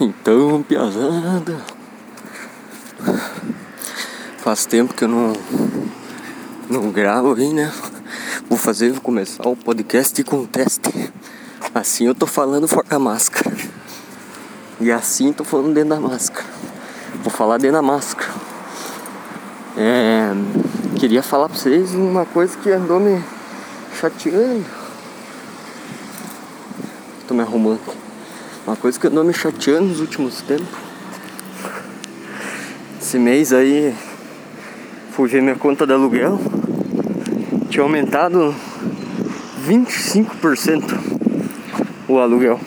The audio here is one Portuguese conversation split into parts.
Então, piazada. Faz tempo que eu não não gravo aí, né? Vou fazer, vou começar o podcast com teste. Assim eu tô falando fora da máscara. E assim tô falando dentro da máscara. Vou falar dentro da máscara. É, queria falar pra vocês uma coisa que andou me chateando. Tô me arrumando. Uma coisa que andou me chateando nos últimos tempos. Esse mês aí fui minha conta de aluguel. Tinha aumentado 25% o aluguel.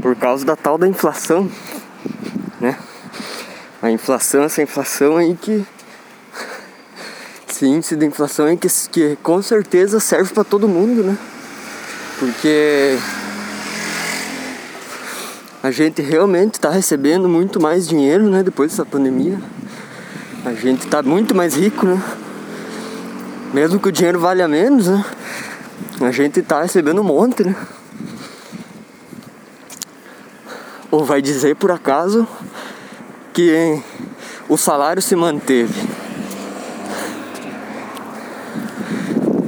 Por causa da tal da inflação, né? A inflação, essa inflação aí que esse índice de inflação aí que, que com certeza serve para todo mundo, né? Porque a gente realmente está recebendo muito mais dinheiro, né? Depois dessa pandemia. A gente está muito mais rico, né? Mesmo que o dinheiro valha menos, né? A gente está recebendo um monte, né? Ou vai dizer por acaso que o salário se manteve?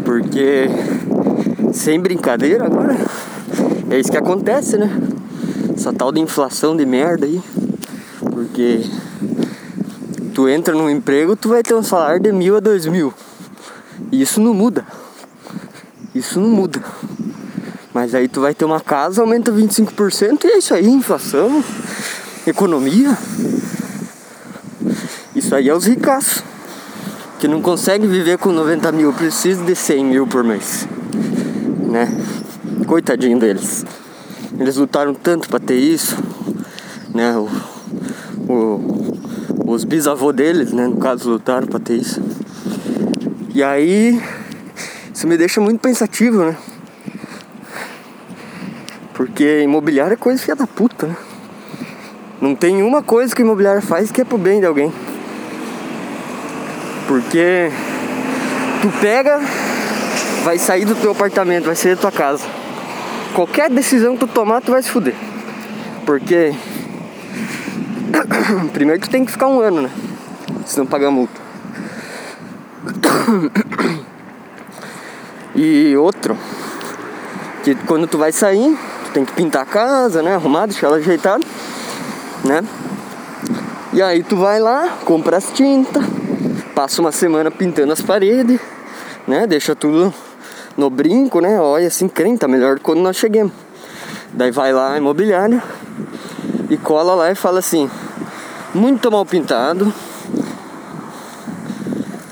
Porque sem brincadeira agora é isso que acontece, né? Essa tal de inflação de merda aí. Porque tu entra num emprego, tu vai ter um salário de mil a dois mil. E isso não muda. Isso não muda. Mas aí tu vai ter uma casa, aumenta 25% e é isso aí, inflação, economia. Isso aí é os ricaços. Que não conseguem viver com 90 mil, precisa de 100 mil por mês. Né? Coitadinho deles. Eles lutaram tanto para ter isso, né? O, o, os bisavôs deles, né? No caso, lutaram para ter isso. E aí, isso me deixa muito pensativo, né? Porque imobiliário é coisa filha da puta, né? Não tem uma coisa que o imobiliário faz que é pro bem de alguém. Porque tu pega, vai sair do teu apartamento, vai sair da tua casa qualquer decisão que tu tomar, tu vai se fuder. Porque primeiro tu tem que ficar um ano, né? Se não pagar multa. E outro, que quando tu vai sair, tu tem que pintar a casa, né? Arrumar, deixar ela ajeitada, né? E aí tu vai lá, compra as tintas, passa uma semana pintando as paredes, né? Deixa tudo no brinco, né? Olha assim, crente, tá melhor do que quando nós chegamos. Daí vai lá, imobiliário, e cola lá e fala assim: muito mal pintado.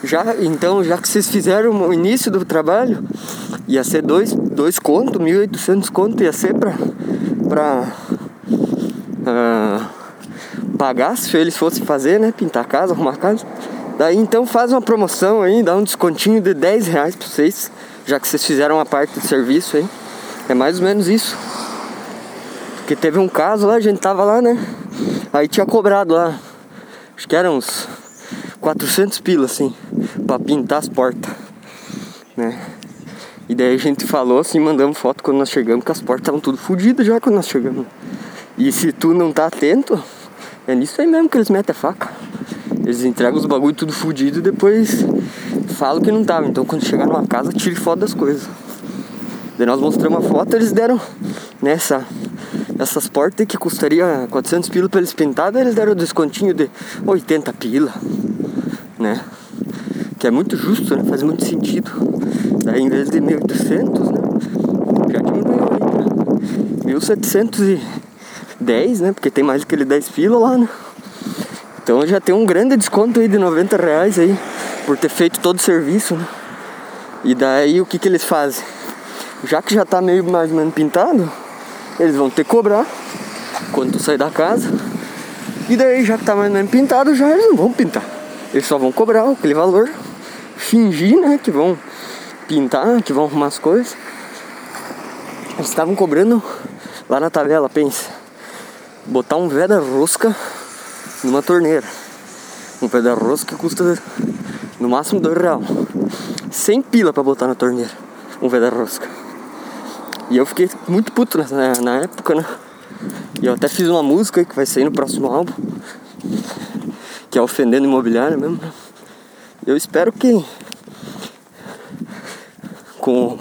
Já, então, já que vocês fizeram o início do trabalho, ia ser dois, dois contos, 1.800 contos, ia ser pra, pra uh, pagar se eles fossem fazer, né? Pintar a casa, arrumar a casa. Daí então faz uma promoção aí, dá um descontinho de 10 reais pra vocês já que vocês fizeram uma parte do serviço aí. É mais ou menos isso. Porque teve um caso lá, a gente tava lá, né? Aí tinha cobrado lá, acho que eram uns 400 pilas, assim, pra pintar as portas, né? E daí a gente falou assim, mandamos foto quando nós chegamos, que as portas estavam tudo fodidas já quando nós chegamos. E se tu não tá atento, é nisso aí mesmo que eles metem a faca. Eles entregam os bagulho tudo fudido e depois falam que não tava. Então quando chegar numa casa, tire foto das coisas. Daí nós mostramos a foto, eles deram nessa essas portas que custaria 400 pila pra eles pintar, eles deram um descontinho de 80 pila, né? Que é muito justo, né? Faz muito sentido. Daí em vez de 1.800, né? Já diminuiu aí, né? 1.710, né? Porque tem mais aquele 10 pila lá, né? Então já tem um grande desconto aí de 90 reais aí por ter feito todo o serviço, né? E daí o que, que eles fazem? Já que já tá meio mais ou menos pintado, eles vão ter que cobrar quando tu sair da casa. E daí já que tá mais ou menos pintado, já eles não vão pintar. Eles só vão cobrar aquele valor, fingir, né, que vão pintar, que vão arrumar as coisas. Eles estavam cobrando lá na tabela, pensa, botar um veda rosca numa torneira. Um pé da rosca custa no máximo dois real. 100 pila pra botar na torneira. Um velho da rosca. E eu fiquei muito puto na, na época, né? E eu até fiz uma música que vai sair no próximo álbum, que é Ofendendo Imobiliário mesmo. Né? Eu espero que com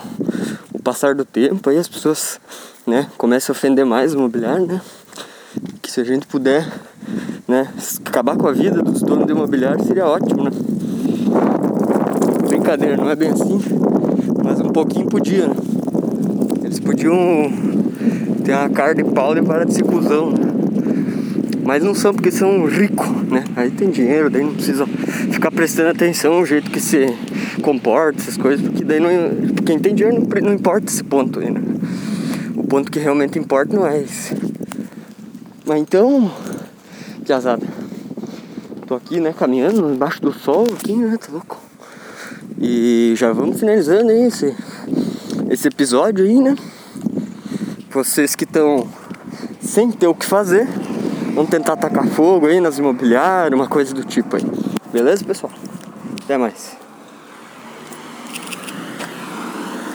o passar do tempo aí as pessoas né, comecem a ofender mais o imobiliário, né? Que se a gente puder né, acabar com a vida dos donos de imobiliário seria ótimo, né? Brincadeira, não é bem assim, mas um pouquinho podia, né? Eles podiam ter uma cara de pau de para de ser cuzão, né? Mas não são porque são ricos, né? Aí tem dinheiro, daí não precisa ficar prestando atenção ao jeito que se comporta, essas coisas, porque daí não, quem tem dinheiro não, não importa esse ponto aí, né? O ponto que realmente importa não é esse. Mas então, piazada, tô aqui, né, caminhando embaixo do sol aqui, né, tá louco? E já vamos finalizando aí esse, esse episódio aí, né? Vocês que estão sem ter o que fazer, vamos tentar atacar fogo aí nas imobiliárias, uma coisa do tipo aí. Beleza, pessoal? Até mais.